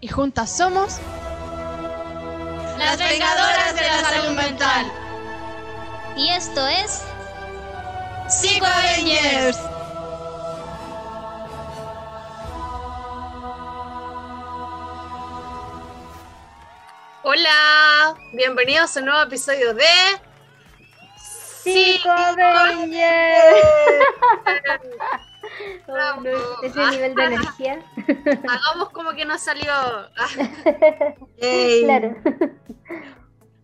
Y juntas somos Las vengadoras de la salud mental. Y esto es Psico Avengers. Hola, bienvenidos a un nuevo episodio de Psico Bravo. ese nivel de energía. Hagamos como que no salió. Claro.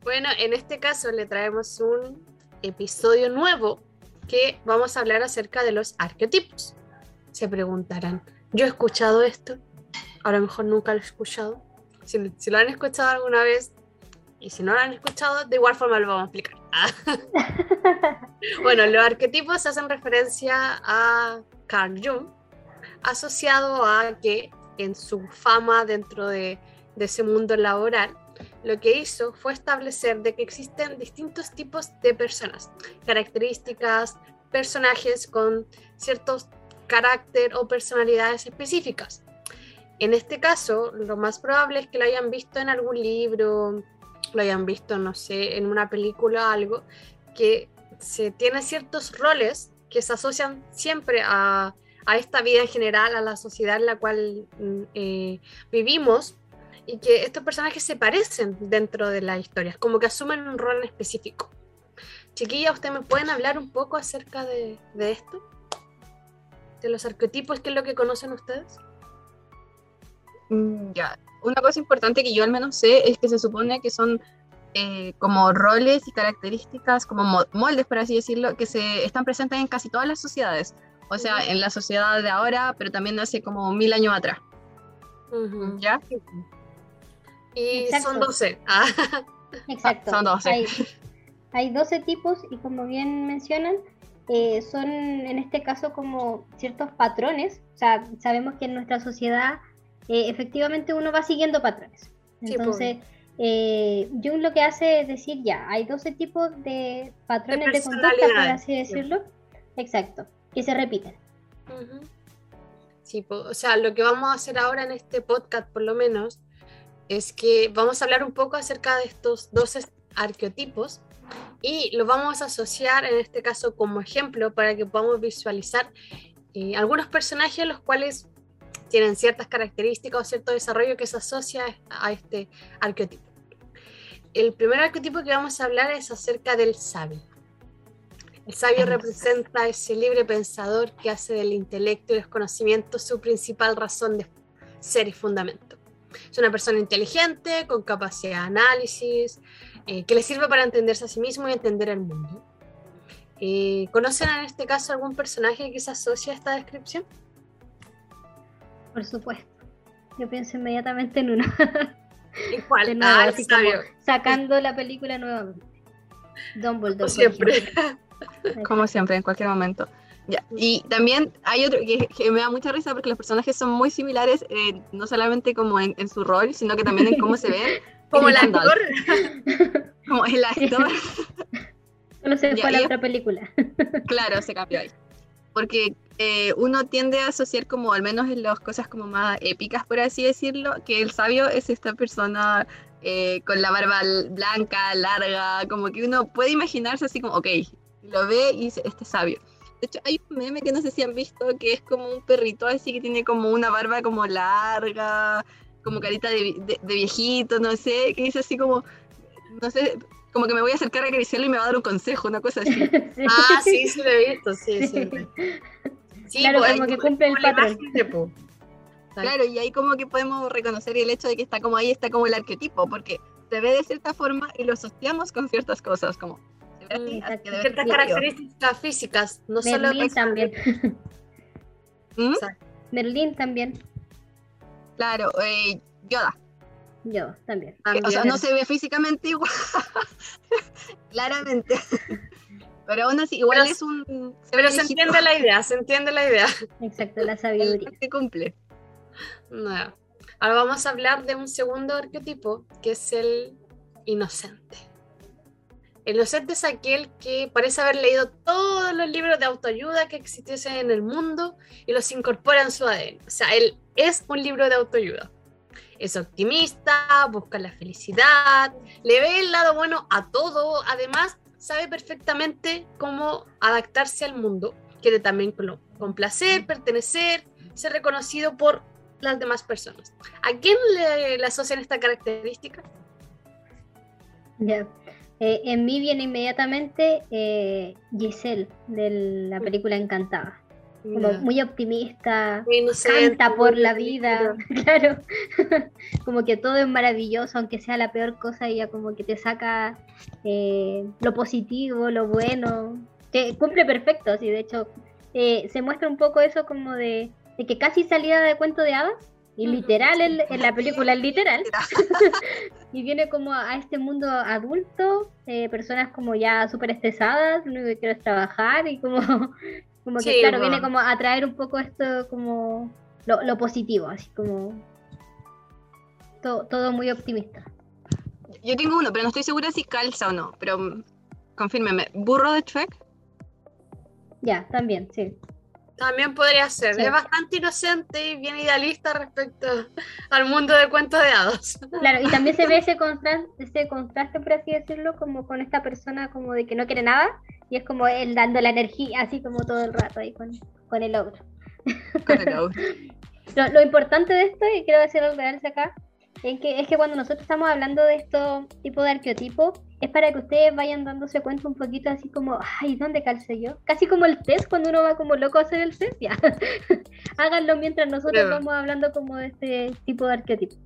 Bueno, en este caso le traemos un episodio nuevo que vamos a hablar acerca de los arquetipos. Se preguntarán, ¿yo he escuchado esto? A lo mejor nunca lo he escuchado. Si, si lo han escuchado alguna vez y si no lo han escuchado, de igual forma lo vamos a explicar. bueno, los arquetipos hacen referencia a Carl Jung, asociado a que en su fama dentro de, ese mundo laboral, lo que hizo fue establecer de que existen distintos tipos de personas, características, personajes con ciertos carácter o personalidades específicas. En este caso, lo más probable es que lo hayan visto en algún libro, lo hayan visto, no sé, en una película o algo, que se tiene ciertos roles que se asocian siempre a, a esta vida en general, a la sociedad en la cual mm, eh, vivimos, y que estos personajes se parecen dentro de las historias, como que asumen un rol específico. Chiquilla, ¿ustedes me pueden hablar un poco acerca de, de esto? ¿De los arquetipos? ¿Qué es lo que conocen ustedes? Mm, Ya, una cosa importante que yo al menos sé es que se supone que son eh, como roles y características, como mo- moldes, por así decirlo, que se están presentes en casi todas las sociedades. O sea, en la sociedad de ahora, pero también de hace como mil años atrás. ¿Ya? Y Exacto. son 12. Ah, Exacto. Son 12. Hay, hay 12 tipos y como bien mencionan, eh, son en este caso como ciertos patrones. O sea, sabemos que en nuestra sociedad eh, efectivamente uno va siguiendo patrones. Sí, Entonces, eh, Jung lo que hace es decir, ya, hay 12 tipos de patrones de, conducta, por así decirlo. Exacto, que se repiten. Sí, po- o sea, lo que vamos a hacer ahora en este podcast, por lo menos, es que vamos a hablar un poco acerca de estos 12 arqueotipos y los vamos a asociar en este caso como ejemplo para que podamos visualizar eh, algunos personajes los cuales tienen ciertas características o cierto desarrollo que se asocia a este arqueotipo. El primer arquetipo que vamos a hablar es acerca del sabio. El sabio representa ese libre pensador que hace del intelecto y los conocimientos su principal razón de ser y fundamento. Es una persona inteligente, con capacidad de análisis, eh, que le sirve para entenderse a sí mismo y entender el mundo. Eh, ¿Conocen en este caso algún personaje que se asocia a esta descripción? Por supuesto. Yo pienso inmediatamente en uno. ¿Y cuál? De nuevo, Ah, así como sacando la película nuevamente. Dumbledore. como siempre. Como siempre, en cualquier momento. Ya. Y también hay otro que, que me da mucha risa porque los personajes son muy similares, eh, no solamente como en, en su rol, sino que también en cómo se ven. Como el actor. Como el actor. Solo se Ya, fue a la otra película. Claro, se cambió ahí. Porque eh, uno tiende a asociar como, al menos en las cosas como más épicas, por así decirlo, que el sabio es esta persona eh, con la barba blanca, larga, como que uno puede imaginarse así como, ok, lo ve y dice, este es sabio. De hecho, hay un meme que no sé si han visto, que es como un perrito así que tiene como una barba como larga, como carita de, de- de viejito, no sé, que dice así como, no sé, como que me voy a acercar a acariciarlo y me va a dar un consejo, una cosa así. Sí. Ah, sí, sí lo he visto, sí, sí. Sí, Claro, pues, como que cumple el como patrón. imagen. Claro, y ahí como que podemos reconocer el hecho de que está como ahí, está como el arquetipo, porque se ve de cierta forma y lo asociamos con ciertas cosas, como se ve así, así exacto. que debe Ciertas características físicas, no solo Merlín también. ¿Mm? Merlín también. Claro, eh, Yoda. yo también. Que, o sea, no se ve físicamente igual. Claramente. Pero aún así, igual Pero- es un. Se Pero se viejito. entiende la idea, se entiende la idea. Exacto, la sabiduría. Se cumple. No. Ahora vamos a hablar de un segundo arquetipo, que es el inocente. El inocente es aquel que parece haber leído todos los libros de autoayuda que existiesen en el mundo y los incorpora en su ADN. O sea, él es un libro de autoayuda. Es optimista, busca la felicidad, le ve el lado bueno a todo, además sabe perfectamente cómo adaptarse al mundo, quiere también complacer, pertenecer, ser reconocido por las demás personas. ¿A quién le, le asocian esta característica? Ya. Eh, en mí viene inmediatamente eh, Giselle de la película Encantada. Como muy optimista, Muy inocente, canta por la vida, claro. como que todo es maravilloso, aunque sea la peor cosa, ella como que te saca eh, lo positivo, lo bueno, que cumple perfecto, así de hecho eh, se muestra un poco eso como de, de que casi salida de cuento de hadas, y literal en, en la película es literal, y viene como a, a este mundo adulto, eh, personas como ya súper estresadas, lo único que quiero es trabajar y como, como que Sí, claro, bueno. viene como a traer un poco esto como lo, lo positivo, así como to- todo muy optimista. Yo tengo uno, pero no estoy segura si calza o no. Pero confírmeme. ¿Burro de Shrek? Ya, también, sí. También podría ser. Sí. Es bastante inocente y bien idealista respecto al mundo de cuentos de hadas. Claro, y también se ve ese contraste, ese contraste, por así decirlo, como con esta persona como de que no quiere nada, y es como él dando la energía así como todo el rato ahí con, con el otro. Con el auto. Lo, lo importante de esto, y quiero decir algo real acá, es que, es que cuando nosotros estamos hablando de estos tipos de arqueotipos, es para que ustedes vayan dándose cuenta un poquito así como, ay, ¿dónde calcé yo? Casi como el test, cuando uno va como loco a hacer el test, ya. Háganlo mientras nosotros Claro. vamos hablando como de este tipo de arqueotipos.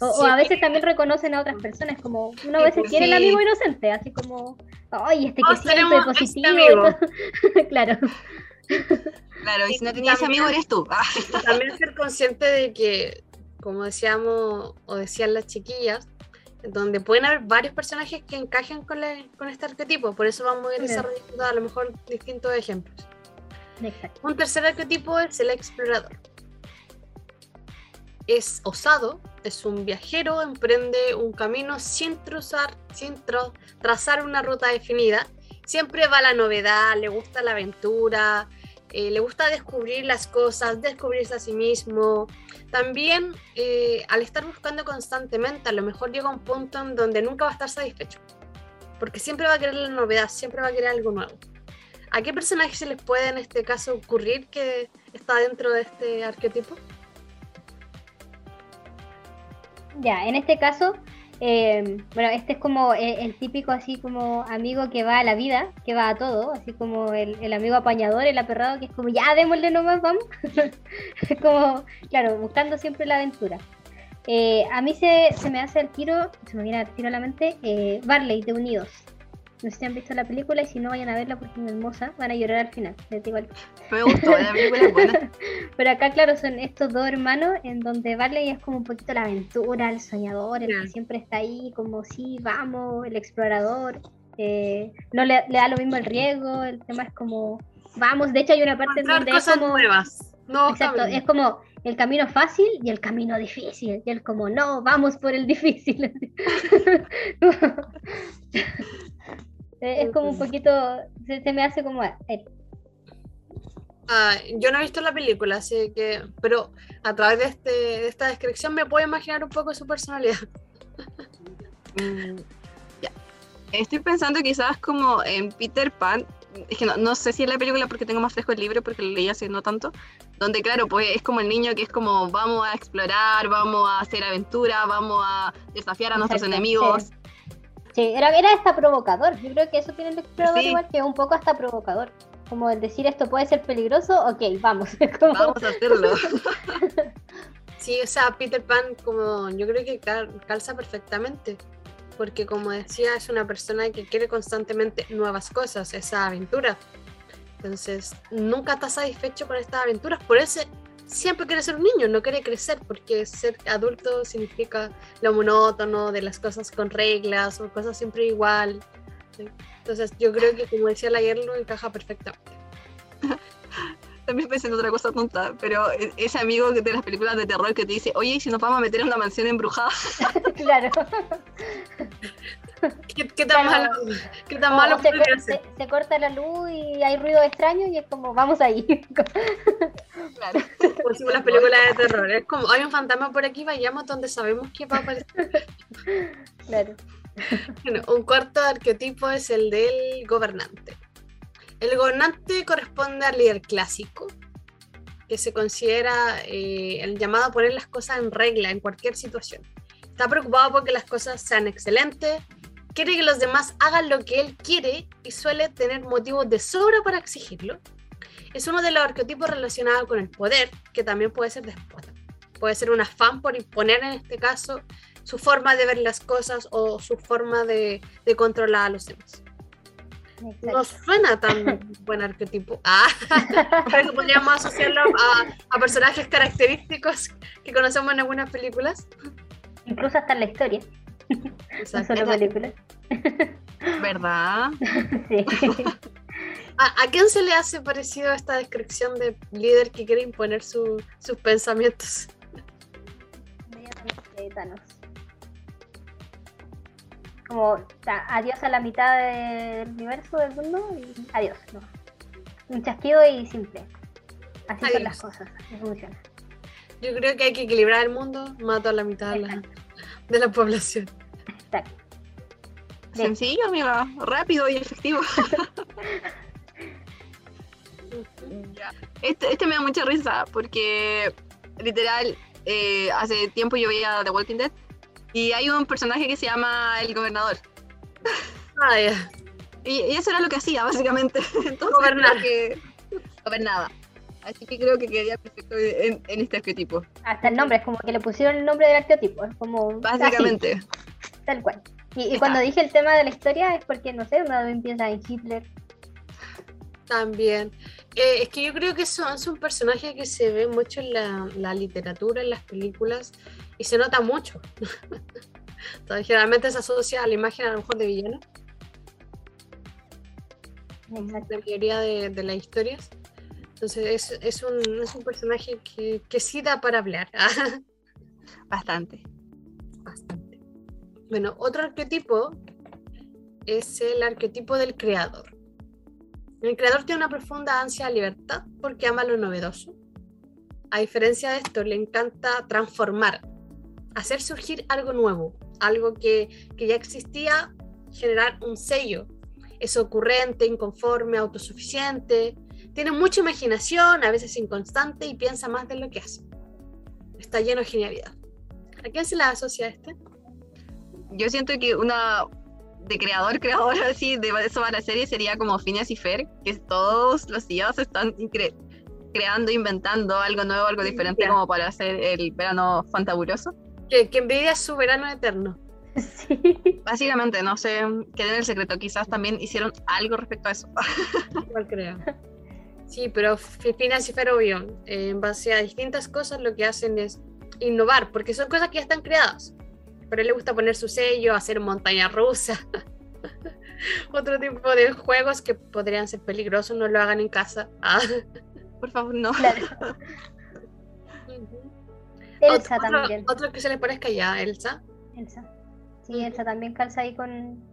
O, o a veces también reconocen a otras personas, como uno a veces quiere el amigo inocente, así como, ay, este que siempre tenemos este positivo. claro, Claro, y si no tenías también- amigo eres tú. También ser consciente de que, como decíamos o decían las chiquillas, donde pueden haber varios personajes que encajen con, la- con este arquetipo. Por eso vamos a ir desarrollando a lo mejor distintos ejemplos. exacto. Un tercer arquetipo es el explorador. Es osado, es un viajero, emprende un camino sin, truzar, sin tra- trazar una ruta definida. Siempre va a la novedad, le gusta la aventura, eh, le gusta descubrir las cosas, descubrirse a sí mismo. También eh, al estar buscando constantemente, a lo mejor llega un punto en donde nunca va a estar satisfecho. Porque siempre va a querer la novedad, siempre va a querer algo nuevo. ¿A qué personaje se les puede en este caso ocurrir que está dentro de este arquetipo? Ya, en este caso, eh, bueno, este es como el, el típico así como amigo que va a la vida, que va a todo, así como el, el amigo apañador, el aperrado, que es como, ya démosle nomás, vamos. como, claro, buscando siempre la aventura. Eh, a mí se, se me hace el tiro, se me viene al tiro a la mente, eh, Barley de Unidos. No sé si han visto la película y si no vayan a verla porque es hermosa, van a llorar al final, les digo me gustó, la película es buena. Pero acá, claro, son estos dos hermanos en donde Barley es como un poquito la aventura, el soñador, el que siempre está ahí, como sí, vamos, el explorador. eh, no le, le da lo mismo el riesgo, el tema es como, vamos, de hecho hay una parte en donde es cosas como, nuevas. No, exacto, es como el camino fácil y el camino difícil. Y él como, no, vamos por el difícil. Eh, es como un poquito, se, se me hace como, eh, Ah, yo no he visto la película, así que, pero a través de, este, de esta descripción me puedo imaginar un poco su personalidad. Mm. Estoy pensando quizás como en Peter Pan. Es que no, no sé si en la película porque tengo más fresco el libro porque lo leí hace no tanto. Donde claro, pues es como el niño que es como vamos a explorar, vamos a hacer aventura, vamos a desafiar a nuestros enemigos. Sí. Era, era hasta provocador. Yo creo que eso tiene el explorador Sí. igual que un poco hasta provocador. Como el decir esto puede ser peligroso, ok, vamos. Como- Vamos a hacerlo. Sí, o sea, Peter Pan, como yo creo que cal- calza perfectamente, porque como decía, es una persona que quiere constantemente nuevas cosas, esa aventura. Entonces, nunca está satisfecho con estas aventuras, por eso siempre quiere ser un niño, no quiere crecer, porque ser adulto significa lo monótono de las cosas con reglas o cosas siempre igual. ¿sí? Entonces yo creo que como decía la lo encaja perfectamente. También pensé en otra cosa tonta, pero e- ese amigo que de las películas de terror que te dice, oye, ¿y si nos vamos a meter en una mansión embrujada? claro. ¿Qué, qué tan Claro. malo, qué tan malo se, podría cor- ser? se- se corta la luz y hay ruido extraño y es como, vamos ahí. Claro. Como si las películas de terror. Es como, hay un fantasma por aquí, vayamos donde sabemos que va a aparecer. claro. Bueno, un cuarto arquetipo es el del gobernante. El gobernante corresponde al líder clásico, que se considera eh, el llamado a poner las cosas en regla en cualquier situación. Está preocupado porque las cosas sean excelentes, quiere que los demás hagan lo que él quiere y suele tener motivos de sobra para exigirlo. Es uno de los arquetipos relacionados con el poder, que también puede ser déspota. Puede ser un afán por imponer, en este caso, su forma de ver las cosas o su forma de, de controlar a los demás. Exacto. No suena tan buen arquetipo. Ah, que podríamos asociarlo a, a personajes característicos que conocemos en algunas películas. Incluso hasta en la historia, no Exacto. solo películas. ¿Verdad? Sí. ¿A, a quién se le hace parecido esta descripción de líder que quiere imponer su- sus pensamientos? Thanos. Como adiós a la mitad del universo del mundo y adiós. No. Un chasquido y simple. Así son las cosas. Así funciona. Yo creo que hay que equilibrar el mundo, mato a la mitad de la, de la población. Bien. Sencillo, amiga. Rápido y efectivo. Este, este me da mucha risa porque literal eh, hace tiempo yo veía The Walking Dead y hay un personaje que se llama el gobernador Ah, y, y eso era lo que hacía básicamente Entonces, Gobernar. que gobernaba así que creo que quedaría perfecto en, en este arquetipo Hasta el nombre, es como que le pusieron el nombre del arquetipo. Es como. así, básicamente tal cual. Y, cuando dije el tema de la historia es porque, no sé, uno empieza en Hitler. También. Eh, es que yo creo que son, es un personaje que se ve mucho en la, la literatura, en las películas, y se nota mucho. Entonces, generalmente se asocia a la imagen a lo mejor de villano, Exacto. la mayoría de, de las historias. Entonces es, es, un, es un personaje que, que sí da para hablar. bastante Bastante. Bueno, otro arquetipo es el arquetipo del creador. El creador tiene una profunda ansia de libertad porque ama lo novedoso. A diferencia de esto, le encanta transformar, hacer surgir algo nuevo, algo que, que ya existía, generar un sello. Es ocurrente, inconforme, autosuficiente, tiene mucha imaginación, a veces inconstante y piensa más de lo que hace. Está lleno de genialidad. ¿A quién se le asocia este? Yo siento que una de creador, creador así, de eso va la serie, sería como Phineas y Fer, que todos los días están creando, inventando algo nuevo, algo diferente como para hacer el verano fantabuloso. Que, que envidia su verano eterno. Sí. Básicamente, no sé, queden el secreto, quizás también hicieron algo respecto a eso. Igual creo. Sí, pero Phineas y Fer, obvio, eh, en base a distintas cosas lo que hacen es innovar, porque son cosas que ya están creadas. Pero a él le gusta poner su sello, hacer montaña rusa. Otro tipo de juegos que podrían ser peligrosos, no lo hagan en casa. Ah. Por favor, no. Claro. Elsa otro, también. Otro que se le parezca ya, Elsa. Elsa. Sí, Elsa también calza ahí con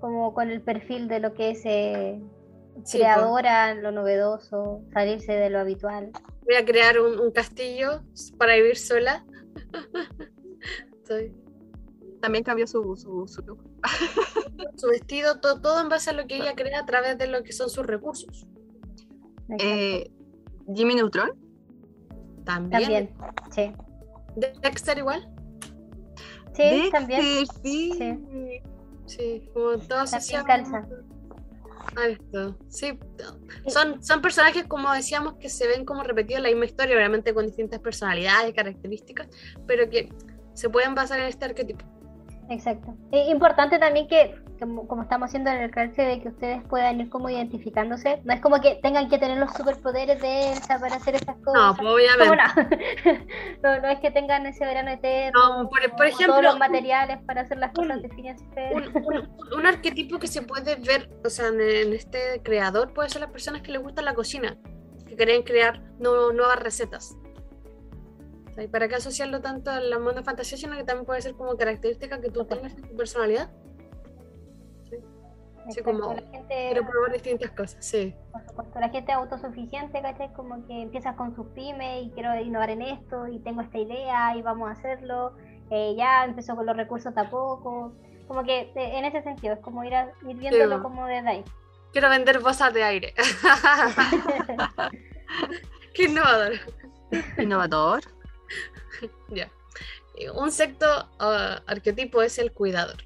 como con el perfil de lo que es eh, Sí, creadora, lo novedoso, salirse de lo habitual. Voy a crear un, un castillo para vivir sola. Estoy- También cambió su, su, su look. su vestido, todo, todo en base a lo que ella crea a través de lo que son sus recursos. Eh, Jimmy Neutron, También. también, sí. Dexter igual. Sí, Dexter, también. sí. Sí. Sí, como todos calza. Sí, son, son personajes, como decíamos, que se ven como repetidos en la misma historia, obviamente con distintas personalidades y características, pero que se pueden basar en este arquetipo. Exacto. Es importante también que como, como estamos haciendo en el carácter de que ustedes puedan ir como identificándose, no es como que tengan que tener los superpoderes de Elsa para hacer esas No, cosas. pues, Como obviamente. no. no, no es que tengan ese verano eterno, No, por, por o ejemplo, todos los materiales para hacer las cosas un- un, un- un arquetipo que se puede ver, o sea, en, en este creador puede ser las personas que les gusta la cocina, que quieren crear nu- nuevas recetas. ¿Y ¿Para qué asociarlo tanto al mundo de fantasía, sino que también puede ser como característica que tú tengas en tu personalidad? Sí, como la gente, quiero probar distintas cosas, sí. por supuesto, la gente autosuficiente, ¿cachai? Como que empiezas con sus pymes y quiero innovar en esto y tengo esta idea y vamos a hacerlo. eh, ya empezó con los recursos tampoco. Como que eh, en ese sentido, es como ir, a- ir viéndolo Sí. como desde ahí. Quiero vender bolsas de aire. Qué innovador. Innovador. Ya. Eh, Un sexto ah, arquetipo es el cuidador.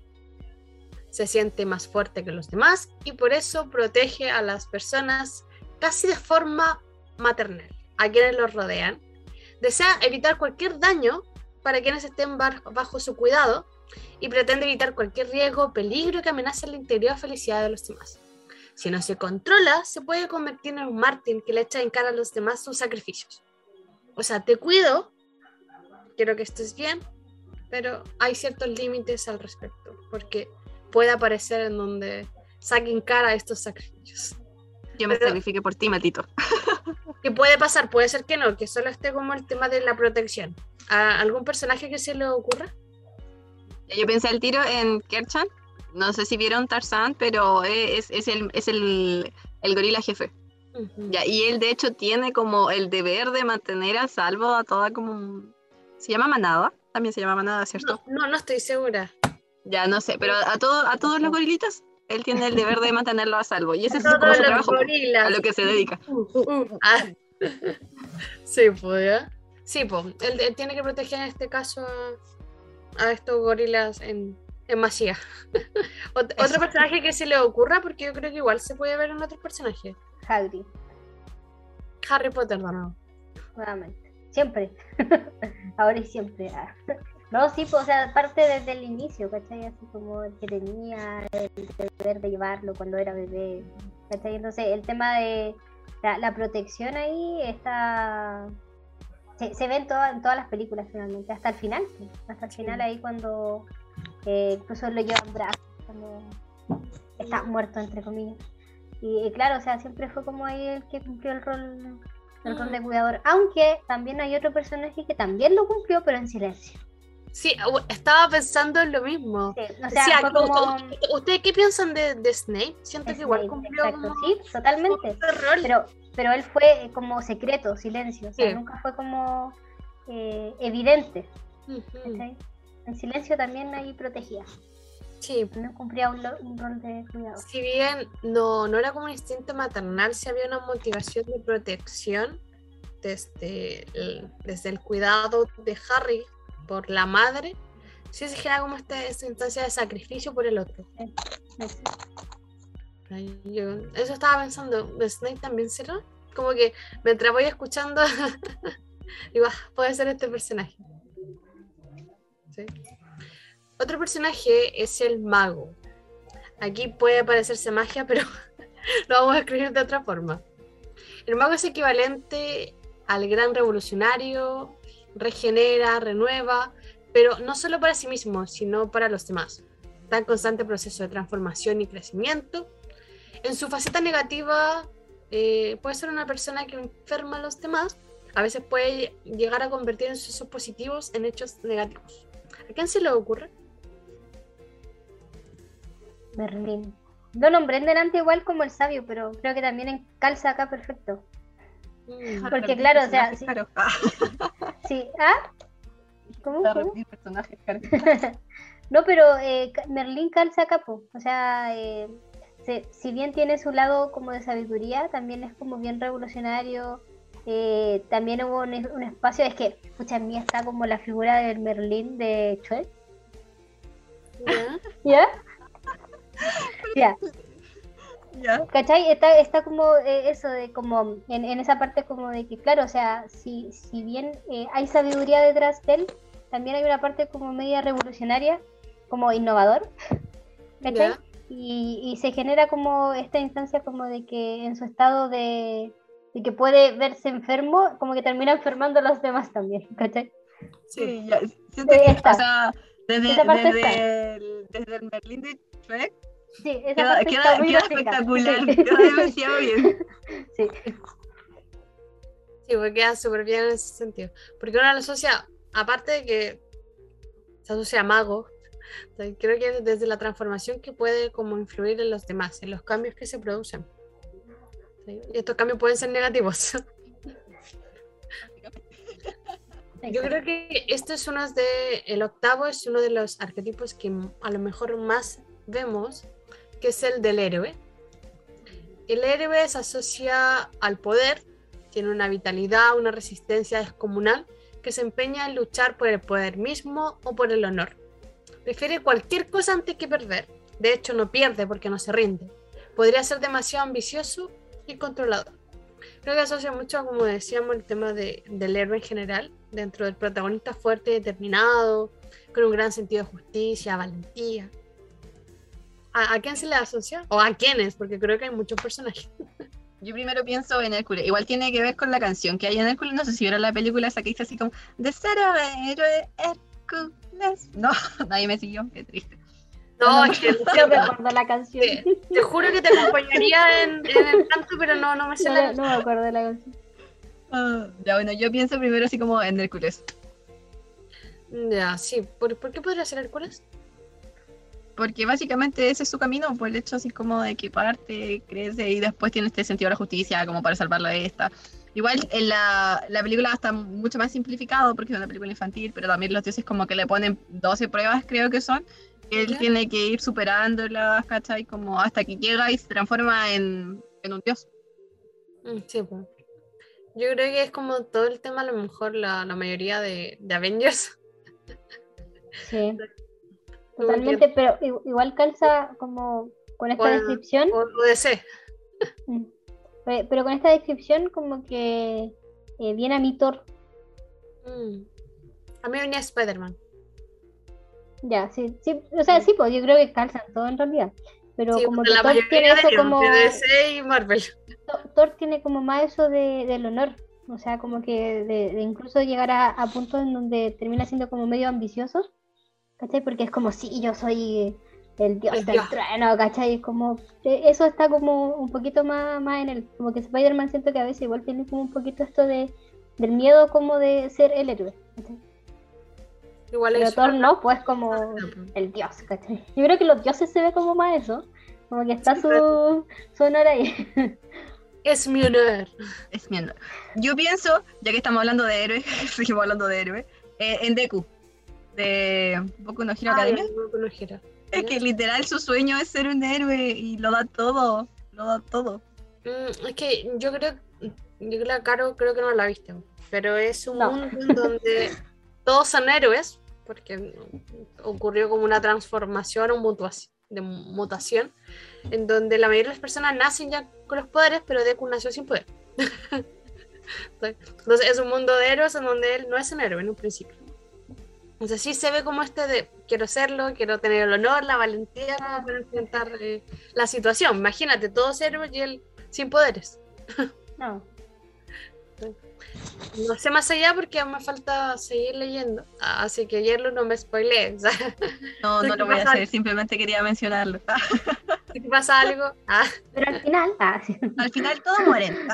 Se siente más fuerte que los demás y por eso protege a las personas casi de forma maternal, a quienes los rodean. Desea evitar cualquier daño para quienes estén bajo su cuidado y pretende evitar cualquier riesgo o peligro que amenace la integridad o felicidad de los demás. Si no se controla, se puede convertir en un mártir que le echa en cara a los demás sus sacrificios. O sea, te cuido, quiero que estés bien, pero hay ciertos límites al respecto, porque puede aparecer en donde saquen cara estos sacrificios. Yo me Pero- sacrifiqué por ti, Matito. ¿Qué puede pasar? Puede ser que no, que solo esté como el tema de la protección. ¿A algún personaje que se le ocurra? Yo pensé al tiro en Kerchan. No sé si vieron Tarzan, pero es, es el, es el, el gorila jefe. Ujú. Ya, y él de hecho tiene como el deber de mantener a salvo a toda como... Se llama manada, también se llama manada, ¿cierto? No, no, no estoy segura. Ya no sé, pero a, todo, a todos los gorilitas, él tiene el deber de mantenerlo a salvo. Y ese es como su los trabajo, gorilas. a lo que se dedica. Ah. Sí, pues, ¿ya? Sí, pues, él, él tiene que proteger en este caso a, a estos gorilas en, en masía. Ot- Otro personaje que se le ocurra, porque yo creo que igual se puede ver en otros personajes. Hagrid, Harry Potter, de nuevo. nuevamente. Siempre. Ahora y siempre. ah. No, sí, pues, o sea, parte desde el inicio, ¿cachai? Así como el que tenía el deber de llevarlo cuando era bebé, ¿cachai? Entonces, el tema de la, la protección ahí está... Se, se ve en, toda- en todas las películas finalmente, hasta el final, pues, hasta el final ahí cuando eh, incluso lo llevan brazos, cuando está muerto, entre comillas. Y, claro, o sea, siempre fue como ahí el que cumplió el rol, el rol de cuidador, aunque también hay otro personaje que también lo cumplió, pero en silencio. Sí, estaba pensando en lo mismo. Sí, o sea, Sí, como-. ¿Ustedes qué piensan de, de Snape? Siento que igual cumplió exacto, como sí, totalmente. Pero, pero él fue como secreto, silencio, o sea, Sí. nunca fue como eh, evidente. En silencio también ahí protegía, Sí, no cumplía un, rol de cuidado. si bien no, no era como un instinto maternal, sí había una motivación de protección desde el, desde el cuidado de Harry por la madre, sí se genera como esta, esta instancia de sacrificio por el otro. Eso. Ay, yo- eso estaba pensando, ¿de Snape también será? Como que mientras voy escuchando, digo, "Ah, puede ser este personaje. Sí. Otro personaje es el mago. Aquí puede parecerse magia, pero lo vamos a escribir de otra forma. El mago es equivalente al gran revolucionario, regenera, renueva, pero no solo para sí mismo, sino para los demás. Está en constante proceso de transformación y crecimiento. En su faceta negativa, eh, puede ser una persona que enferma a los demás. A veces puede llegar a convertir en sucesos positivos en hechos negativos. ¿A quién se le ocurre? Merlín. Lo nombré en delante igual como el sabio, pero creo que también calza acá perfecto. Mm, Porque claro, o sea, sí. claro. Ah, Sí, ¿ah? ¿Cómo? personajes. No, pero eh, Merlín calza capo. O sea, eh, se- si bien tiene su lado como de sabiduría, también es como bien revolucionario. eh, también hubo un, un espacio, es que, escucha, en mí está como la figura del Merlín de Chuel. ¿ya? ¿Ya? Ya, Ya. ¿cachai? Está, está como eh, eso de como, en, en esa parte como de que, claro, o sea, si, si bien eh, hay sabiduría detrás de él, también hay una parte como media revolucionaria, como innovador, ¿cachai? ¿Ya? y, y se genera como esta instancia como de que en su estado de, de que puede verse enfermo, como que termina enfermando a los demás también, ¿cachai? Sí, ya, siento que, está. o sea, desde, desde, el, desde el Merlín de Shrek, Sí, esa queda, parte queda, está muy queda básica. espectacular, Sí. queda demasiado bien. Sí. Sí, porque queda súper bien en ese sentido. Porque uno lo asocia, aparte de que se asocia a mago, creo que desde la transformación que puede como influir en los demás, en los cambios que se producen. ¿Sí? Y estos cambios pueden ser negativos. Yo creo que este es uno de, el octavo es uno de los arquetipos que a lo mejor más vemos, que es el del héroe. El héroe se asocia al poder, tiene una vitalidad, una resistencia descomunal, que se empeña en luchar por el poder mismo o por el honor. Prefiere cualquier cosa antes que perder. De hecho, no pierde porque no se rinde. Podría ser demasiado ambicioso y controlador. Creo que asocia mucho, como decíamos, el tema de- del héroe en general, dentro del protagonista fuerte, determinado, con un gran sentido de justicia, valentía. ¿A, a quién se le asocia? ¿O a quiénes? Porque creo que hay muchos personajes. Yo primero pienso en Hércules. Igual tiene que ver con la canción que hay en Hércules. No sé si vieron la película esa que dice así como De ser héroe Hércules. No, nadie me siguió. Qué triste. No, es que No acuerdo la canción. Te juro que te acompañaría en, en el canto, pero no, no me sé No, la no me acuerdo de la canción. Ah, ya bueno, yo pienso primero así como en Hércules. Ya, sí. ¿Por, por qué podría ser Hércules? Porque básicamente ese es su camino, por el hecho así como de que parte, crece y después tiene este sentido de la justicia como para salvarla de esta. Igual en la, la película está mucho más simplificado porque es una película infantil, pero también los dioses como que le ponen 12 pruebas creo que son, que él tiene que ir superándolas, ¿cachai? Como hasta que llega y se transforma en, en un dios. Mm, Sí, pues. Yo creo que es como todo el tema, a lo mejor la, la mayoría de, de Avengers. Sí. Totalmente, pero igual calza como con esta descripción. O, o DC. Mm. Pe- Pero con esta descripción como que eh, viene a mí Thor. Mm. A mí venía Spider-Man. Ya, sí, sí, o sea, sí, pues yo creo que calzan todo en realidad. Pero Sí, como de que la Thor tiene eso ellos, como... DC y Marvel. Thor- Thor tiene como más eso de, del honor. O sea, como que de, de incluso llegar a, a puntos en donde termina siendo como medio ambicioso. ¿Cachai? Porque es como, sí, yo soy el dios El del dios. trueno, ¿cachai? Es como, eh, eso está como un poquito más, más en el, como que Spider-Man siento que a veces igual tiene como un poquito esto de, del miedo como de ser el héroe. ¿cachai? Igual Pero es Thor no, pues como pues. el dios, ¿cachai? Yo creo que los dioses se ve como más eso. Como que está su, su honor ahí. Es mi honor. Es mi honor. Yo pienso, ya que estamos hablando de héroes, seguimos hablando de héroes, eh, en Deku, de Boku no Hero Ah, Academia. no, no, no gira. Es que literal su sueño es ser un héroe y lo da todo, lo da todo. Mm, es que yo creo, yo creo, Caro, creo que no la viste, pero es un No. mundo en donde todos son héroes, porque ocurrió como una transformación o mutuación, de mutación, en donde la mayoría de las personas nacen ya con los poderes, pero Deku nació sin poder. Entonces es un mundo de héroes en donde él no es un héroe en un principio. Entonces sí se ve como este de quiero serlo, quiero tener el honor, la valentía para enfrentar eh, la situación. Imagínate, todos héroes y él sin poderes. No. No sé más allá porque aún me falta seguir leyendo. Así que ayer no me spoileé. O sea, No, ¿Qué no lo voy a hacer, simplemente quería mencionarlo. si pasa algo, ah, Pero al final, ah. Al final todos mueren.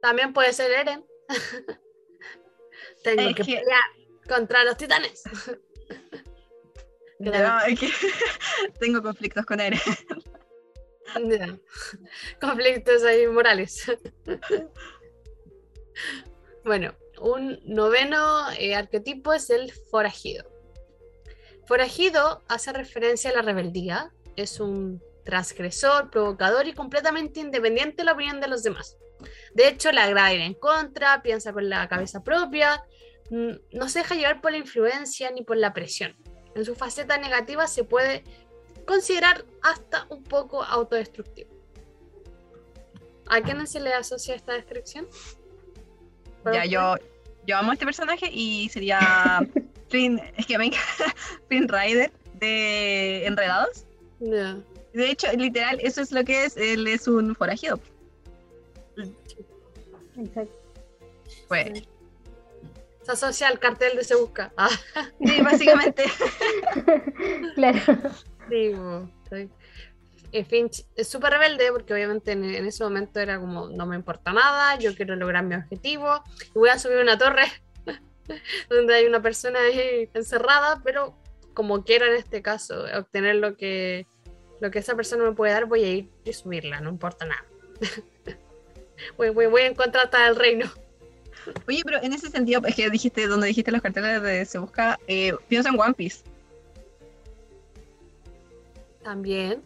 también puede ser Eren. Tengo Es que, que- pelear contra los titanes. No, es que tengo conflictos con él. Ya. Conflictos ahí morales. bueno, un noveno eh, arquetipo es el forajido. Forajido hace referencia a la rebeldía. Es un transgresor, provocador y completamente independiente de la opinión de los demás. De hecho, le agrada ir en contra, piensa con la cabeza propia, no se deja llevar por la influencia ni por la presión. En su faceta negativa se puede considerar hasta un poco autodestructivo. ¿A quién se le asocia esta descripción? Ya, yo, yo amo a este personaje y sería Flynn, es que me encanta Flynn Rider de Enredados. Ya. De hecho, literal, eso es lo que es. Él es un forajido. Exacto. Pues, Se asocia al cartel de Se Busca. Ah, sí, básicamente. Claro. digo. sí. Finch es súper rebelde porque obviamente en, en ese momento era como no me importa nada, yo quiero lograr mi objetivo y voy a subir una torre donde hay una persona ahí encerrada, pero como quiero en este caso obtener lo que lo que esa persona me puede dar, voy a ir y subirla, no importa nada. voy, voy, voy en contra hasta del reino. Oye, pero en ese sentido, es que dijiste, donde dijiste los carteles de Se Busca, eh, pienso en One Piece. También.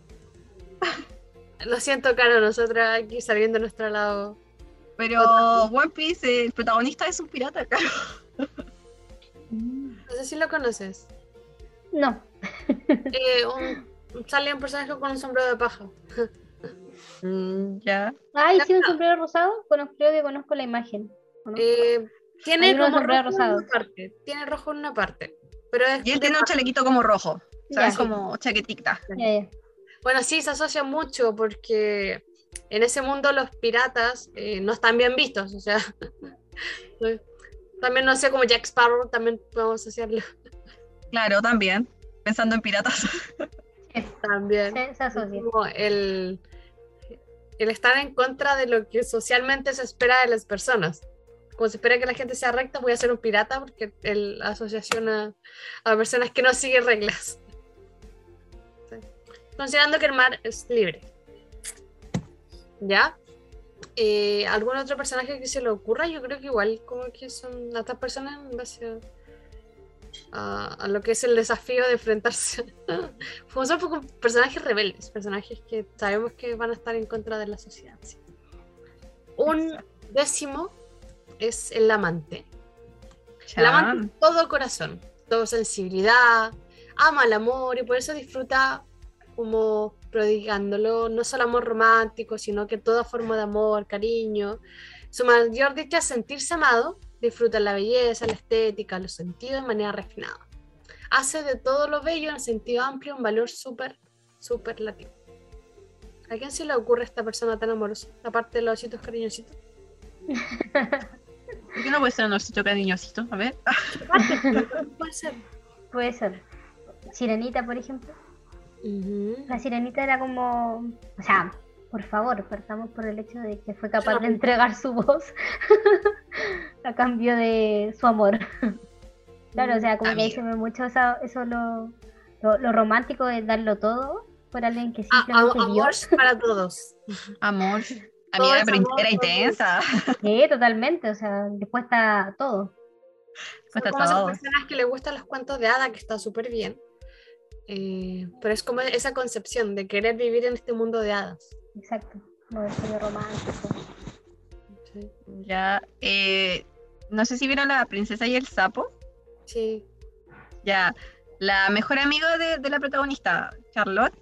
Lo siento, Caro, nosotras aquí saliendo de nuestro lado. Pero One Piece, eh, el protagonista es un pirata, claro. No sé si lo conoces. No. Eh, un- sale un personaje con un sombrero de paja. Mm, ya. Ay, sí, un sombrero rosado. Conozco, creo que conozco la imagen. Eh, tiene como rojo en rosado. una parte. Tiene rojo en una parte. Pero es Y él de tiene un chalequito como rojo. O sea, Ya. es como chaquetita. Bueno, sí, se asocia mucho porque en ese mundo los piratas eh, no están bien vistos, o sea, también no sé, como Jack Sparrow, también podemos asociarlo. Claro, también. Pensando en piratas. También. Se, se asocia. Como el, el estar en contra de lo que socialmente se espera de las personas. Como se espera que la gente sea recta, voy a ser un pirata porque el, la asociación a, a personas que no siguen reglas. Sí. Considerando que el mar es libre. ¿Ya? Eh, ¿Algún otro personaje que se le ocurra? Yo creo que igual como que son estas personas en base a, a lo que es el desafío de enfrentarse. Como son poco personajes rebeldes, personajes que sabemos que van a estar en contra de la sociedad. sí. Un décimo es el amante. El amante es todo corazón, todo sensibilidad, ama el amor y por eso disfruta como prodigándolo, no solo amor romántico, sino que toda forma de amor, cariño. Su mayor dicha es sentirse amado, disfruta la belleza, la estética, los sentidos de manera refinada. Hace de todo lo bello en sentido amplio un valor súper, superlativo. ¿A quién se le ocurre esta persona tan amorosa? Aparte de los ositos cariñositos. ¿Por qué no puede ser un osito cariñosito? A ver. Puede ser. Puede ser. Sirenita, por ejemplo. La sirenita era como. O sea, por favor, partamos por el hecho de que fue capaz de entregar su voz a cambio de su amor. Claro, o sea, como que Amiga. se ve mucho esa- eso, lo, lo, lo romántico de darlo todo por alguien que simplemente amor para todos. Amor. A Todo mí era, es pero amor, era intensa. Sí, totalmente, o sea, dispuesta a todo. Cuesta como esas todo. personas que le gustan los cuentos de hada, que está súper bien. Eh, pero es como esa concepción de querer vivir en este mundo de hadas. Exacto. No, sueño romántico. Sí. Ya. eh, no sé si vieron la princesa y el sapo. Sí. Ya. La mejor amiga de, de la protagonista, Charlotte.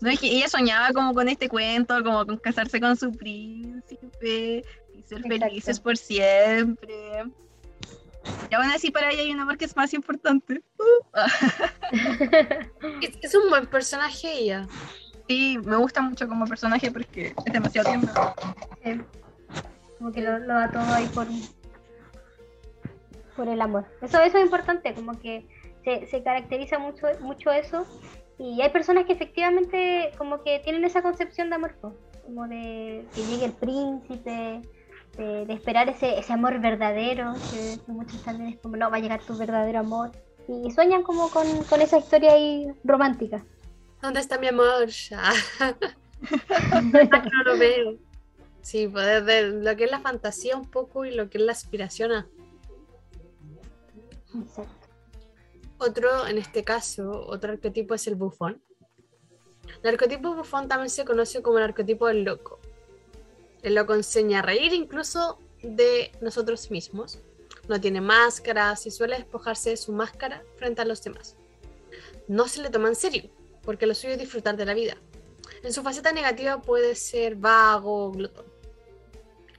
No es que ella soñaba como con este cuento, como con casarse con su príncipe y ser Exacto. felices por siempre. Y aún así para ella hay un amor que es más importante. Es, es un buen personaje ella. Sí, me gusta mucho como personaje porque es demasiado tierno. Sí. Como que lo, lo da todo ahí por, por el amor. Eso, eso es importante, como que se, se caracteriza mucho, mucho eso. Y hay personas que efectivamente como que tienen esa concepción de amor, como de que llegue el príncipe, de, de esperar ese, ese amor verdadero, que muchos también es como, no, va a llegar tu verdadero amor. Y sueñan como con, con esa historia ahí romántica. ¿Dónde está mi amor? Ya. no lo veo. Sí, pues desde lo que es la fantasía un poco y lo que es la aspiración a. Exacto. Otro, en este caso, otro arquetipo es el bufón. El arquetipo bufón también se conoce como el arquetipo del loco. El loco enseña a reír incluso de nosotros mismos. No tiene máscaras y suele despojarse de su máscara frente a los demás. No se le toma en serio, porque lo suyo es disfrutar de la vida. En su faceta negativa puede ser vago o glotón.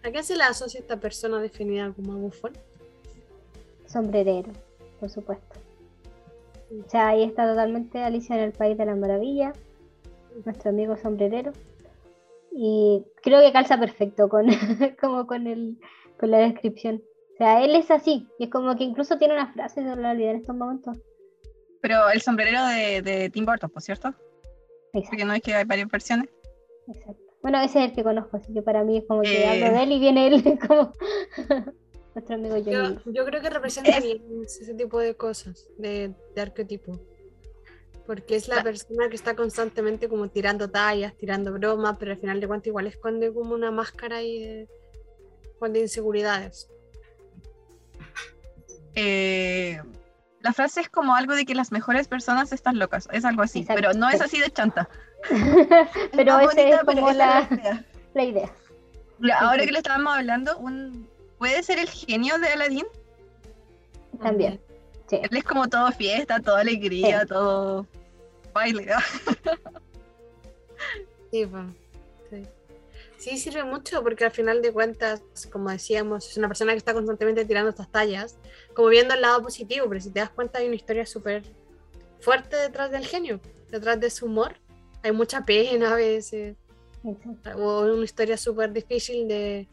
¿A qué se le asocia esta persona definida como bufón? sombrerero, por supuesto. O sea, ahí está totalmente Alicia en el País de la Maravilla. nuestro amigo sombrerero. Y creo que calza perfecto con, como con, el, con la descripción. O sea, él es así, y es como que incluso tiene una frase, no la olvidé en estos momentos. Pero el sombrerero de, de Tim Burton, ¿por cierto? Exacto, Porque no es que hay varias versiones. exacto. Bueno, ese es el que conozco, así que para mí es como que Eh. hablo de él y viene él como nuestro amigo Johnny. Yo, yo creo que representa Es- bien ese tipo de cosas, de, de arquetipo. Porque es la persona que está constantemente como tirando tallas, tirando bromas, pero al final de cuentas igual esconde como una máscara ahí de, con de inseguridades. Eh, la frase es como algo de que las mejores personas están locas, es algo así, Exacto. pero no es así de chanta. pero esa es bonita, pero como esa la, es la idea. la idea. Ahora que le estábamos hablando, un, puede ser el genio de Aladdin. También. Sí. Él es como todo fiesta, toda alegría, Sí. todo baile. Sí, sí. Sí, sirve mucho porque al final de cuentas, como decíamos, es una persona que está constantemente tirando estas tallas, como viendo el lado positivo, pero si te das cuenta hay una historia súper fuerte detrás del genio, detrás de su humor. Hay mucha pena a veces, o una historia súper difícil de,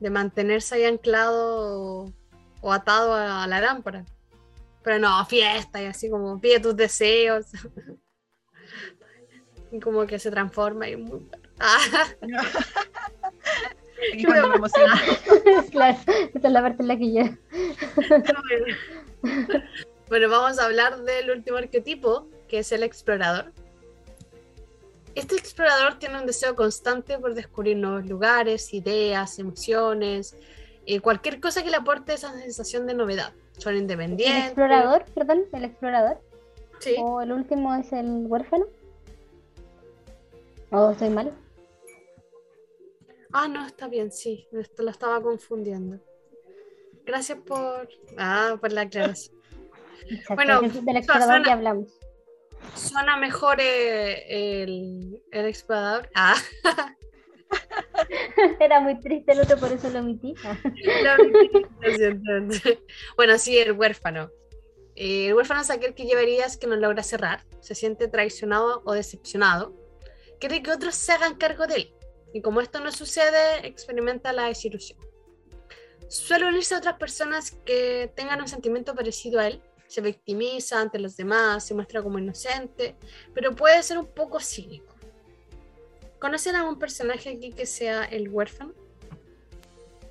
de mantenerse ahí anclado o, o atado a la lámpara. Pero no, fiesta y así como pide tus deseos. y como que se transforma y muy... Ah. Y cuando me emociono. claro, esa es la parte en la que yo. Bueno, vamos a hablar del último arquetipo, que es el explorador. Este explorador tiene un deseo constante por descubrir nuevos lugares, ideas, emociones, y cualquier cosa que le aporte esa sensación de novedad. Son El independientes. explorador, perdón, el explorador. Sí. O el último es el huérfano. ¿O estoy mal? Ah, no, está bien, sí. Esto lo estaba confundiendo. Gracias por, ah, por la aclaración. Exacto, Bueno, del explorador suena- que hablamos. Suena mejor eh, el, el explorador. Ah, Era muy triste el otro, por eso lo omití. Bueno, sí, el huérfano. Eh, el huérfano es aquel que llevarías que no logra cerrar, se siente traicionado o decepcionado, quiere que otros se hagan cargo de él. Y como esto no sucede, experimenta la desilusión. Suele unirse a otras personas que tengan un sentimiento parecido a él, se victimiza ante los demás, se muestra como inocente, pero puede ser un poco cínico. ¿Conocen a un personaje aquí que sea el huérfano?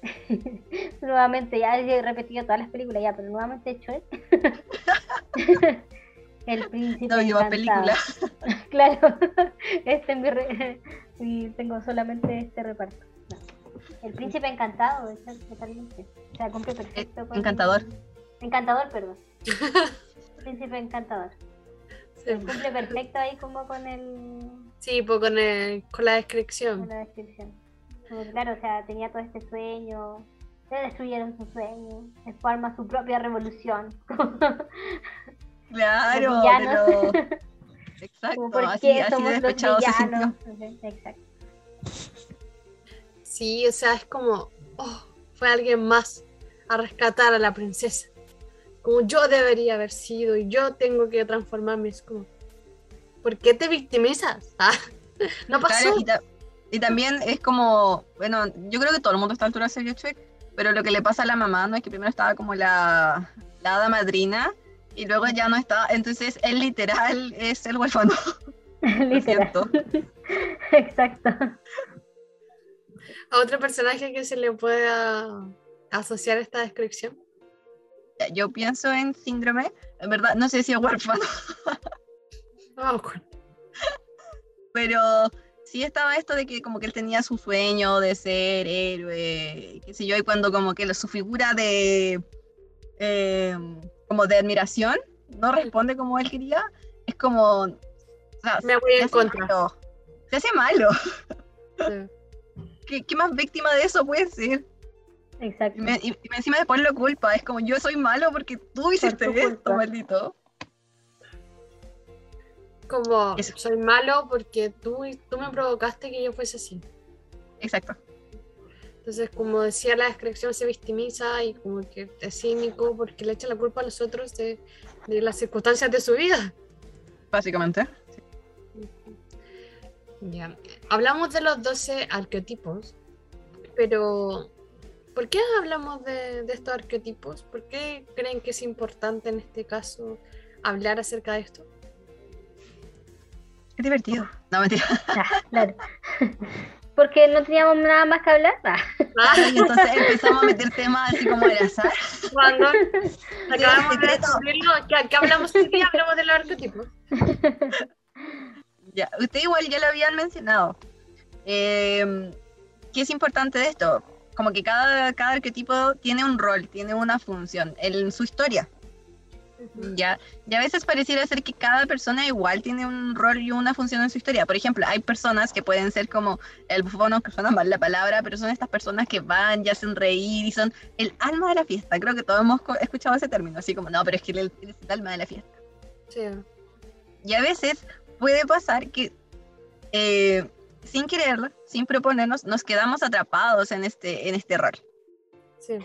nuevamente, ya he repetido todas las películas, ya, pero nuevamente he hecho él. el príncipe. No vio encantado. película. Claro, este es mi re- y tengo solamente este reparto. No. El príncipe encantado, es totalmente. O sea, cumple perfecto con. encantador. Encantador, perdón. Príncipe encantador. Sí. Cumple perfecto ahí como con el Sí, pues con, el- con la con descripción. la claro, o sea, tenía todo este sueño, le destruyeron su sueño, después arma su propia revolución. Claro, pero- Exacto, Como, ¿por así, qué así de somos los se Exacto. Sí, o sea, es como, oh, fue alguien más a rescatar a la princesa. Como yo debería haber sido y yo tengo que transformarme. Es como, ¿por qué te victimizas? Ah, no pasó. Claro, y, ta- y también es como, bueno, yo creo que todo el mundo a esta altura se vio Shrek, pero lo que le pasa a la mamá no es que primero estaba como la, la hada madrina y luego ya no está, entonces él literal es el huérfano. Lo Literal. siento. Exacto. A otro personaje que se le pueda asociar esta descripción. Yo pienso en síndrome, en verdad, no sé si es huérfano, pero sí estaba esto de que como que él tenía su sueño de ser héroe, qué sé yo, y cuando como que su figura de eh, como de admiración no responde como él quería, es como o sea, Me voy se en contra. malo. Se hace malo. Sí. ¿Qué, qué más víctima de eso puede ser? Exacto. Y, me- y- y encima después lo culpa. Es como yo soy malo porque tú hiciste esto, culpa. maldito. Como, Eso. soy malo porque tú, tú me provocaste que yo fuese así. Exacto. Entonces, como decía la descripción, se victimiza y como que es cínico porque le echa la culpa a los otros de, de las circunstancias de su vida. Básicamente. Ya. Hablamos de los 12 arquetipos, pero ¿por qué hablamos de, de estos arquetipos? ¿Por qué creen que es importante en este caso hablar acerca de esto? Qué divertido. No, mentira. Ah, claro. Porque no teníamos nada más que hablar. Ah. Ah, Y entonces empezamos a meter temas así como al azar. cuando acabamos de secreto. descubrirlo, que, que hablamos hoy día, hablamos de los arquetipos. Ya, usted igual ya lo habían mencionado. Eh, ¿Qué es importante de esto? Como que cada, cada arquetipo tiene un rol, tiene una función en su historia. Ya, y a veces pareciera ser que cada persona igual tiene un rol y una función en su historia. Por ejemplo, hay personas que pueden ser como el bufón, que suena mal la palabra, pero son estas personas que van y hacen reír y son el alma de la fiesta. Creo que todos hemos escuchado ese término, así como, no, pero es que él es el alma de la fiesta. Sí. Y a veces puede pasar que eh, sin quererlo, sin proponernos, nos quedamos atrapados en este, en este rol. Sí.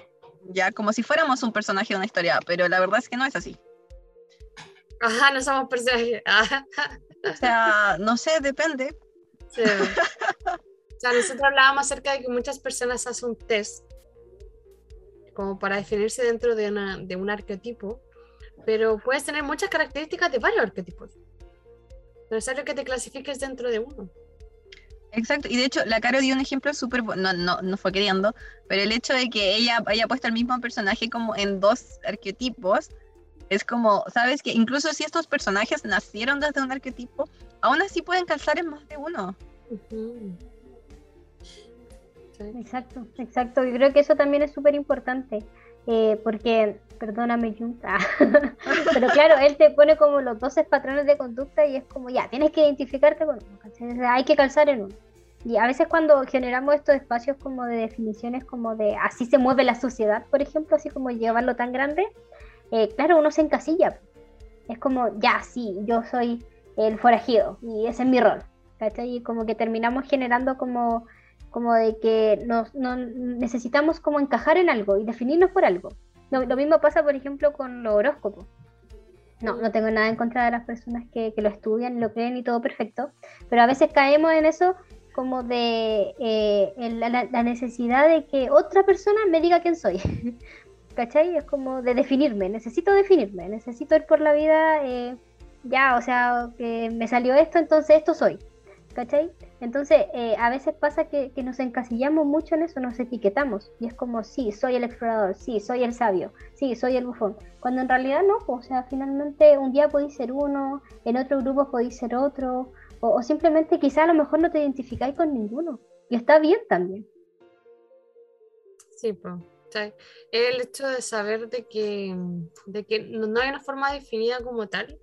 Ya como si fuéramos un personaje de una historia, pero la verdad es que no es así. Ajá, no somos personajes. Ajá. O sea, no sé, depende. Sí. O sea, nosotros hablábamos acerca de que muchas personas hacen un test como para definirse dentro de, una, de un arquetipo, pero puedes tener muchas características de varios arquetipos. No es necesario que te clasifiques dentro de uno. Exacto, y de hecho la Caro dio un ejemplo súper bueno, no, no, no fue queriendo, pero el hecho de que ella haya puesto el mismo personaje como en dos arquetipos, es como, sabes que incluso si estos personajes nacieron desde un arquetipo, aún así pueden calzar en más de uno. Sí. Exacto, exacto. Yo creo que eso también es súper importante. eh, porque, perdóname, Jun, ah, pero claro, él te pone como los 12 patrones de conducta y es como, ya, tienes que identificarte con hay que calzar en uno. Y a veces cuando generamos estos espacios como de definiciones, como de así se mueve la sociedad, por ejemplo, así como llevarlo tan grande, eh, claro, uno se encasilla. Es como, ya, sí, yo soy el forajido y ese es mi rol. ¿cachai? Y como que terminamos generando como, como de que nos, no- necesitamos como encajar en algo y definirnos por algo. Lo, lo mismo pasa, por ejemplo, con los horóscopos. No, no tengo nada en contra de las personas que, que lo estudian, lo creen y todo perfecto, pero a veces caemos en eso como de eh, la, la- la necesidad de que otra persona me diga quién soy. ¿Cachai? Es como de definirme, necesito definirme, necesito ir por la vida, eh, ya, o sea, que me salió esto, entonces esto soy. ¿Cachai? Entonces, eh, a veces pasa que, nos encasillamos mucho en eso, nos etiquetamos. Y es como, sí, soy el explorador, sí, soy el sabio, sí, soy el bufón. Cuando en realidad no, pues, o sea, finalmente un día podéis ser uno, en otro grupo podéis ser otro, o, simplemente quizá a lo mejor no te identificáis con ninguno. Y está bien también. Sí, pues. El hecho de saber de que, de que no hay una forma definida como tal,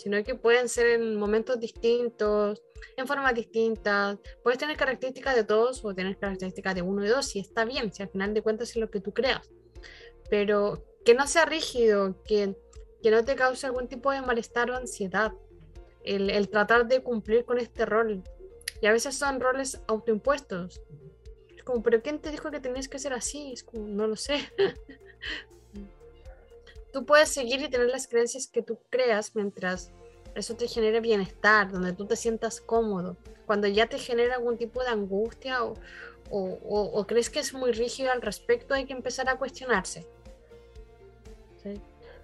sino que pueden ser en momentos distintos, en formas distintas. Puedes tener características de todos o tener características de uno y dos, y está bien, si al final de cuentas es lo que tú creas. Pero que no sea rígido, que, que no te cause algún tipo de malestar o ansiedad. El, el tratar de cumplir con este rol. Y a veces son roles autoimpuestos. Es como, ¿pero quién te dijo que tenías que ser así? Es como, no lo sé. tú puedes seguir y tener las creencias que tú creas mientras eso te genere bienestar, donde tú te sientas cómodo. Cuando ya te genera algún tipo de angustia o, o- o- o crees que es muy rígido al respecto, hay que empezar a cuestionarse. ¿sí?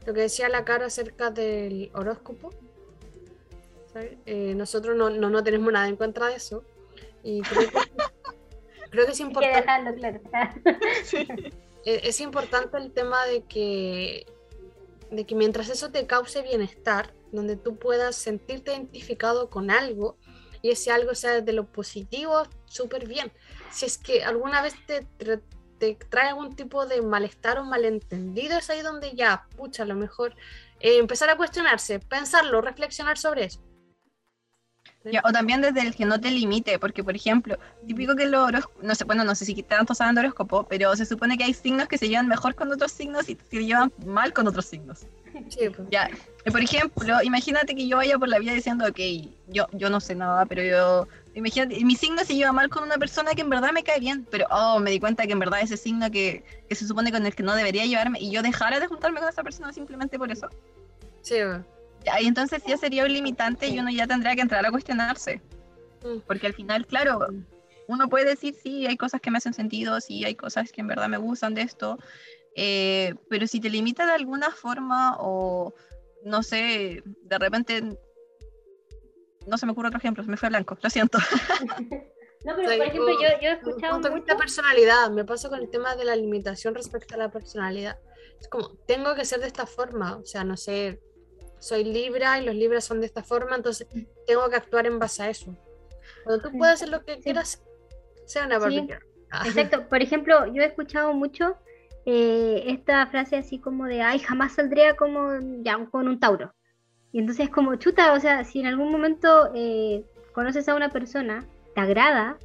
Lo que decía la cara acerca del horóscopo, ¿sí? Eh, nosotros no, no, no tenemos nada en contra de eso. Y creo que, creo que es Hay que importante dejarlo claro. e- es importante el tema de que, de que mientras eso te cause bienestar, donde tú puedas sentirte identificado con algo y ese algo sea de lo positivo, súper bien. Si es que alguna vez te, te trae algún tipo de malestar o malentendido, es ahí donde ya, pucha, a lo mejor eh, empezar a cuestionarse, pensarlo, reflexionar sobre eso. Ya, o también desde el que no te limite, porque por ejemplo, típico que los no sé, bueno, no sé si tanto saben horóscopo, pero se supone que hay signos que se llevan mejor con otros signos y se llevan mal con otros signos. Sí, pues. Ya, por ejemplo, imagínate que yo vaya por la vida diciendo, ok, yo, yo no sé nada, pero yo, imagínate, mi signo se lleva mal con una persona que en verdad me cae bien, pero oh, me di cuenta que en verdad ese signo que, que se supone con el que no debería llevarme y yo dejara de juntarme con esa persona simplemente por eso. Sí, pues. Y entonces ya sería un limitante y uno ya tendría que entrar a cuestionarse. Mm. Porque al final, claro, uno puede decir, sí, hay cosas que me hacen sentido, sí, hay cosas que en verdad me gustan de esto, eh, pero si te limita de alguna forma o, no sé, de repente, no se me ocurre otro ejemplo, se me fue blanco, lo siento. No, pero sea, por ejemplo, yo, yo he un escuchado punto de mucho. personalidad, me pasa con el tema de la limitación respecto a la personalidad. Es como, tengo que ser de esta forma, o sea, no sé, soy libra y los libras son de esta forma, entonces tengo que actuar en base a eso. Cuando tú puedes hacer lo que quieras, sea una Barbie Sí. girl. Ah. Exacto. Por ejemplo, yo he escuchado mucho eh, esta frase así como de, ay, jamás saldría como ya, con un Tauro. Y entonces es como, chuta, o sea, si en algún momento eh, conoces a una persona, te agrada,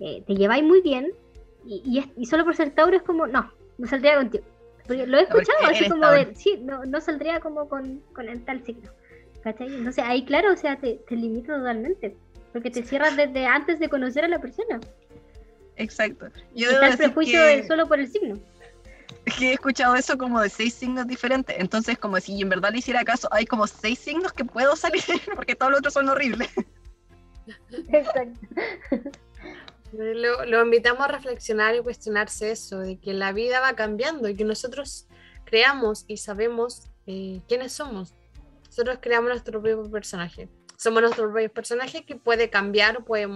eh, te lleváis muy bien, y, y, es- y solo por ser Tauro es como, no, no saldría contigo. Porque lo he escuchado así como de, sí, no, no saldría como con, con el tal signo. ¿Cachai? Entonces ahí, claro, o sea, te, te limita totalmente. Porque te cierras desde antes de conocer a la persona. Exacto. Yo está el prejuicio que, solo por el signo. que he escuchado eso como de seis signos diferentes, entonces como si en verdad le hiciera caso, hay como seis signos que puedo salir, porque todos los otros son horribles. Exacto. Lo, invitamos a reflexionar y cuestionarse eso, de que la vida va cambiando y que nosotros creamos y sabemos eh, quiénes somos. Nosotros creamos nuestro propio personaje. Somos nuestro propio personaje que puede cambiar o puede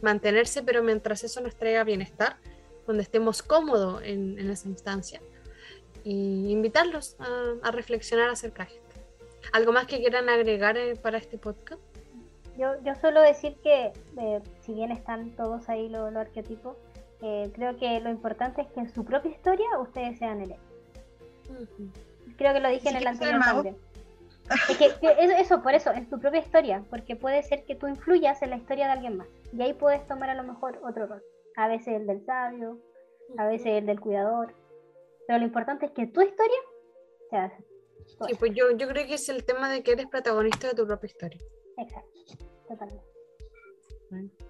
mantenerse, pero mientras eso nos traiga bienestar, donde estemos cómodos en, en esa instancia. Y invitarlos a, a reflexionar acerca de esto. ¿Algo más que quieran agregar eh, para este podcast? Yo, yo suelo decir que, eh, si bien están todos ahí los, los arquetipos, eh, creo que lo importante es que en su propia historia ustedes sean el. Creo que lo dije en el anterior también. Es que, que eso, eso, por eso, en tu propia historia, porque puede ser que tú influyas en la historia de alguien más. Y ahí puedes tomar a lo mejor otro rol. A veces el del sabio, a veces el del cuidador. Pero lo importante es que tu historia sea tu Sí, pues yo, yo creo que es el tema de que eres protagonista de tu propia historia. Exacto, totalmente.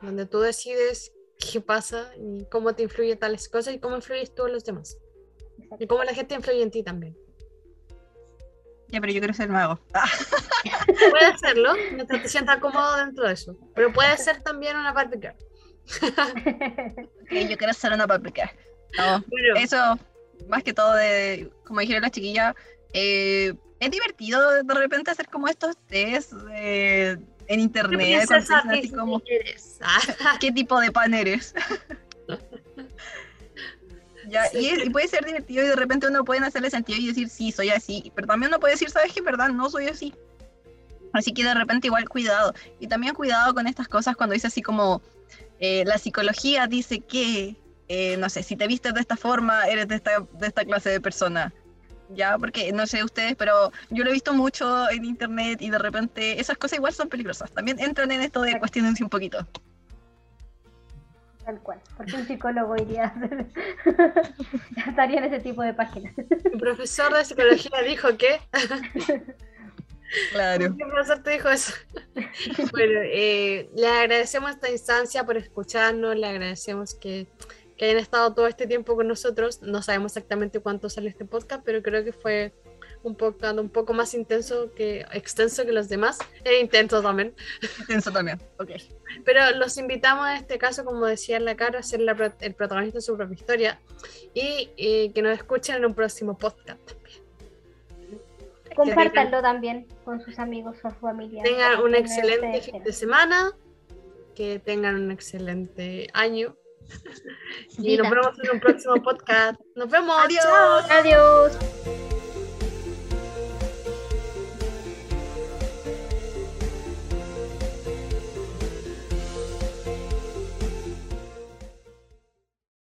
donde tú decides qué pasa y cómo te influye tales cosas y cómo influyes tú en los demás. exacto. Y cómo la gente influye en ti también. Ya, pero yo quiero ser mago. Puede hacerlo mientras te sientas cómodo dentro de eso. Pero puede ser también una Barbie girl. ok, yo quiero ser una. No, Bueno, eso, más que todo, de, como dijeron las chiquillas, eh, es divertido de repente hacer como estos test eh, en ¿qué internet. te dicen así como, eres? Ah, ¿Qué tipo de pan eres? Ya, Sí. y, es- y puede ser divertido y de repente uno puede hacerle sentido y decir, sí, soy así, pero también uno puede decir, sabes que verdad, no soy así. Así que de repente igual cuidado. Y también cuidado con estas cosas cuando dice así como, eh, la psicología dice que, eh, no sé, si te vistes de esta forma, eres de esta, de esta clase de persona. Ya, porque no sé ustedes, pero yo lo he visto mucho en internet y de repente esas cosas igual son peligrosas. También entran en esto de cuestionarse un poquito. Tal cual. Porque un psicólogo iría a hacer... estaría en ese tipo de páginas. Mi profesor de psicología dijo que. Claro. ¿Qué profesor te dijo eso? bueno, eh, le agradecemos esta instancia por escucharnos, le agradecemos que, que hayan estado todo este tiempo con nosotros. No sabemos exactamente cuánto sale este podcast, pero creo que fue un podcast un poco más intenso que extenso que los demás. E intenso también. Intenso también. Ok. Pero los invitamos en este caso, como decía en la cara, a ser la el protagonista de su propia historia y eh, que nos escuchen en un próximo podcast. Compártanlo también con sus amigos o familia. Tengan un excelente fin de semana, que tengan un excelente año y nos vemos en un próximo podcast. Nos vemos. Adiós. Adiós.